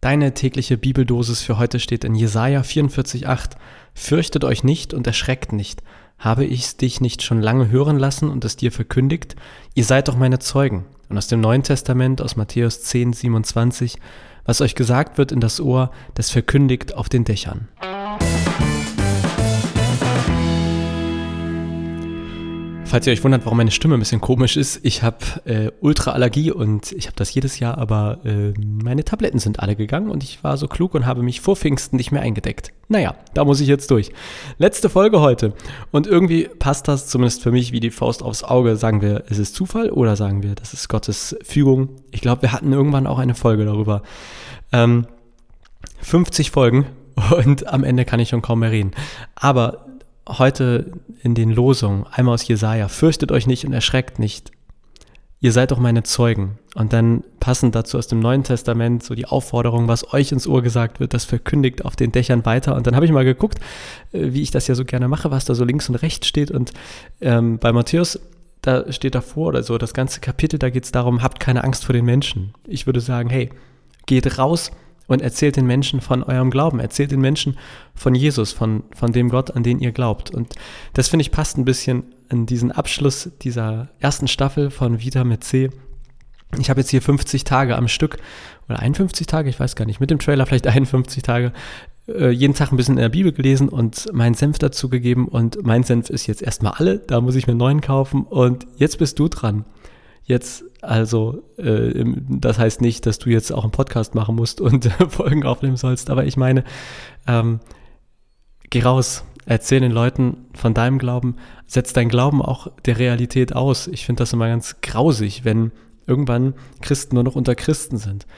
Deine tägliche Bibeldosis für heute steht in Jesaja 44,8. Fürchtet euch nicht und erschreckt nicht. Habe ich's dich nicht schon lange hören lassen und es dir verkündigt? Ihr seid doch meine Zeugen. Und aus dem Neuen Testament, aus Matthäus 10, 27, was euch gesagt wird in das Ohr, das verkündigt auf den Dächern. Falls ihr euch wundert, warum meine Stimme ein bisschen komisch ist, ich habe äh, Ultraallergie und ich habe das jedes Jahr, aber äh, meine Tabletten sind alle gegangen und ich war so klug und habe mich vor Pfingsten nicht mehr eingedeckt. Naja, da muss ich jetzt durch. Letzte Folge heute und irgendwie passt das zumindest für mich wie die Faust aufs Auge. Sagen wir, ist es Zufall oder sagen wir, das ist Gottes Fügung? Ich glaube, wir hatten irgendwann auch eine Folge darüber. Ähm, 50 Folgen und am Ende kann ich schon kaum mehr reden. Aber heute in den Losungen, einmal aus Jesaja, fürchtet euch nicht und erschreckt nicht. Ihr seid doch meine Zeugen. Und dann passend dazu aus dem Neuen Testament so die Aufforderung, was euch ins Ohr gesagt wird, das verkündigt auf den Dächern weiter. Und dann habe ich mal geguckt, äh, wie ich das ja so gerne mache, was da so links und rechts steht. Und ähm, bei Matthäus, da steht davor oder so, das ganze Kapitel, da geht es darum, habt keine Angst vor den Menschen. Ich würde sagen, hey, geht raus und erzählt den Menschen von eurem Glauben, erzählt den Menschen von Jesus, von, von dem Gott, an den ihr glaubt. Und das finde ich passt ein bisschen in diesen Abschluss dieser ersten Staffel von Vita mit C. Ich habe jetzt hier 50 Tage am Stück oder 51 Tage, ich weiß gar nicht, mit dem Trailer vielleicht 51 Tage, äh, jeden Tag ein bisschen in der Bibel gelesen und meinen Senf dazu gegeben und mein Senf ist jetzt erstmal alle, da muss ich mir einen neuen kaufen und jetzt bist du dran. Jetzt also, äh, das heißt nicht, dass du jetzt auch einen Podcast machen musst und Folgen aufnehmen sollst, aber ich meine, ähm, geh raus, erzähl den Leuten von deinem Glauben, setz dein Glauben auch der Realität aus. Ich finde das immer ganz grausig, wenn irgendwann Christen nur noch unter Christen sind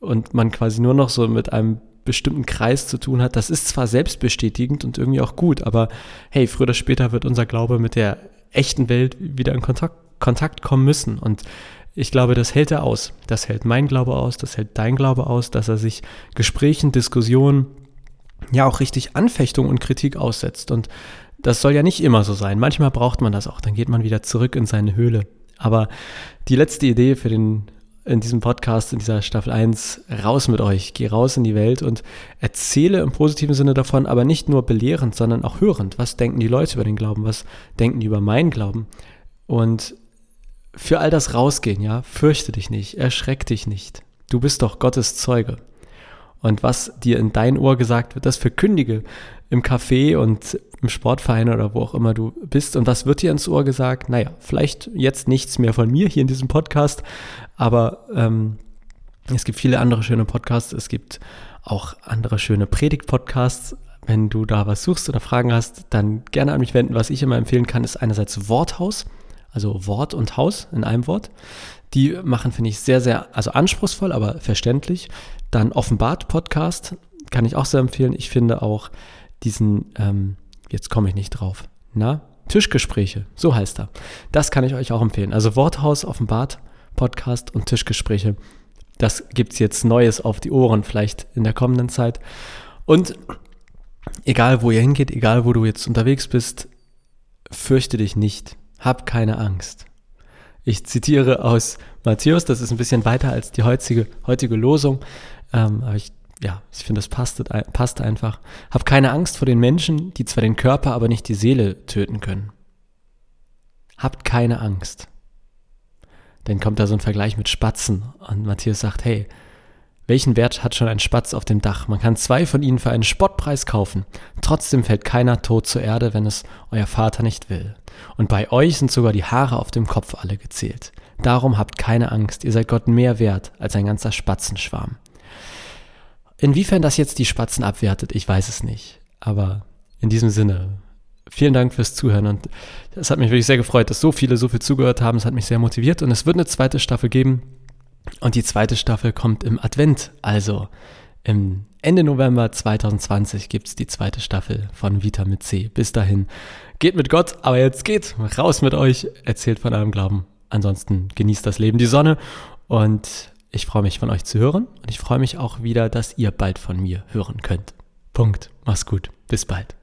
und man quasi nur noch so mit einem bestimmten Kreis zu tun hat. Das ist zwar selbstbestätigend und irgendwie auch gut, aber hey, früher oder später wird unser Glaube mit der echten Welt wieder in Kontakt, Kontakt kommen müssen. Und ich glaube, das hält er aus. Das hält mein Glaube aus, das hält dein Glaube aus, dass er sich Gesprächen, Diskussionen, ja auch richtig Anfechtung und Kritik aussetzt. Und das soll ja nicht immer so sein. Manchmal braucht man das auch. Dann geht man wieder zurück in seine Höhle. Aber die letzte Idee für den, in diesem Podcast, in dieser Staffel 1, raus mit euch. Geh raus in die Welt und erzähle im positiven Sinne davon, aber nicht nur belehrend, sondern auch hörend. Was denken die Leute über den Glauben? Was denken die über meinen Glauben? Und für all das rausgehen, ja, fürchte dich nicht, erschreck dich nicht. Du bist doch Gottes Zeuge. Und was dir in dein Ohr gesagt wird, das verkündige im Café und im Sportverein oder wo auch immer du bist. Und was wird dir ins Ohr gesagt? Naja, vielleicht jetzt nichts mehr von mir hier in diesem Podcast, aber ähm, es gibt viele andere schöne Podcasts. Es gibt auch andere schöne Predigt-Podcasts. Wenn du da was suchst oder Fragen hast, dann gerne an mich wenden. Was ich immer empfehlen kann, ist einerseits Worthaus also Wort und Haus in einem Wort. Die machen, finde ich, sehr, sehr, also anspruchsvoll, aber verständlich. Dann Offenbart Podcast kann ich auch sehr empfehlen. Ich finde auch diesen, ähm, jetzt komme ich nicht drauf, na, Tischgespräche, so heißt er. Das kann ich euch auch empfehlen. Also Worthaus, Offenbart Podcast und Tischgespräche. Das gibt es jetzt Neues auf die Ohren, vielleicht in der kommenden Zeit. Und egal wo ihr hingeht, egal wo du jetzt unterwegs bist, fürchte dich nicht. Hab keine Angst. Ich zitiere aus Matthäus, das ist ein bisschen weiter als die heutige, heutige Losung, ähm, aber ich, ja, ich finde, das passt, passt einfach. Hab keine Angst vor den Menschen, die zwar den Körper, aber nicht die Seele töten können. Habt keine Angst. Dann kommt da so ein Vergleich mit Spatzen und Matthäus sagt, hey, welchen Wert hat schon ein Spatz auf dem Dach? Man kann zwei von ihnen für einen Spottpreis kaufen. Trotzdem fällt keiner tot zur Erde, wenn es euer Vater nicht will. Und bei euch sind sogar die Haare auf dem Kopf alle gezählt. Darum habt keine Angst, ihr seid Gott mehr wert als ein ganzer Spatzenschwarm. Inwiefern das jetzt die Spatzen abwertet, ich weiß es nicht. Aber in diesem Sinne, vielen Dank fürs Zuhören und es hat mich wirklich sehr gefreut, dass so viele so viel zugehört haben. Es hat mich sehr motiviert und es wird eine zweite Staffel geben. Und die zweite Staffel kommt im Advent, also im Ende November 2020 gibt es die zweite Staffel von Vita mit C. Bis dahin, geht mit Gott, aber jetzt geht raus mit euch, erzählt von eurem Glauben. Ansonsten genießt das Leben die Sonne und ich freue mich von euch zu hören und ich freue mich auch wieder, dass ihr bald von mir hören könnt. Punkt. Mach's gut. Bis bald.